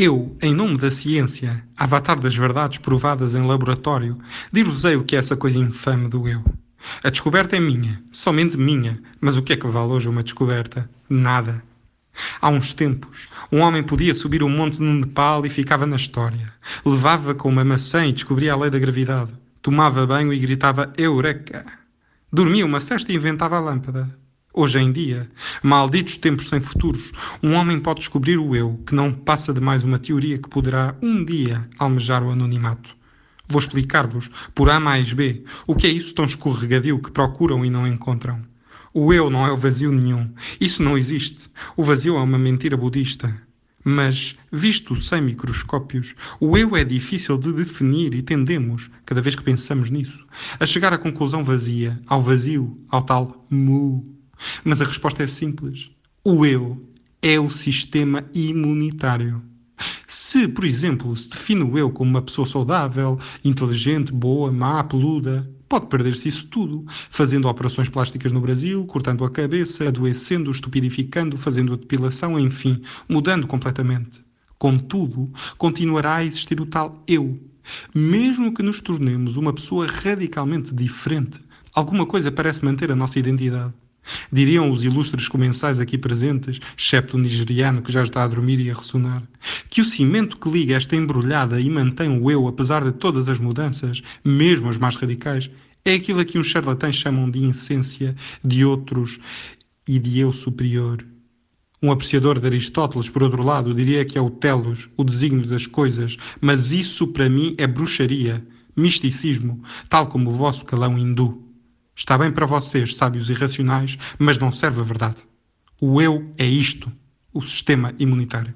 Eu, em nome da ciência, avatar das verdades provadas em laboratório, dir-vos-ei o que é essa coisa infame do eu. A descoberta é minha, somente minha, mas o que é que vale hoje uma descoberta? Nada. Há uns tempos, um homem podia subir um monte no Nepal e ficava na história. Levava com uma maçã e descobria a lei da gravidade. Tomava banho e gritava Eureka! Dormia uma cesta e inventava a lâmpada. Hoje em dia, malditos tempos sem futuros, um homem pode descobrir o eu, que não passa de mais uma teoria que poderá um dia almejar o anonimato. Vou explicar-vos, por A mais B, o que é isso tão escorregadio que procuram e não encontram. O eu não é o vazio nenhum. Isso não existe. O vazio é uma mentira budista. Mas, visto sem microscópios, o eu é difícil de definir e tendemos, cada vez que pensamos nisso, a chegar à conclusão vazia, ao vazio, ao tal mu. Mas a resposta é simples. O eu é o sistema imunitário. Se, por exemplo, se define o eu como uma pessoa saudável, inteligente, boa, má, peluda, pode perder-se isso tudo, fazendo operações plásticas no Brasil, cortando a cabeça, adoecendo, estupidificando, fazendo a depilação, enfim, mudando completamente. Contudo, continuará a existir o tal eu. Mesmo que nos tornemos uma pessoa radicalmente diferente, alguma coisa parece manter a nossa identidade. Diriam os ilustres comensais aqui presentes, excepto o nigeriano que já está a dormir e a ressonar, que o cimento que liga esta embrulhada e mantém o eu apesar de todas as mudanças, mesmo as mais radicais, é aquilo a que uns charlatães chamam de essência de outros e de eu superior. Um apreciador de Aristóteles, por outro lado, diria que é o telos, o desígnio das coisas, mas isso para mim é bruxaria, misticismo, tal como o vosso calão hindu. Está bem para vocês, sábios e racionais, mas não serve a verdade. O eu é isto, o sistema imunitário.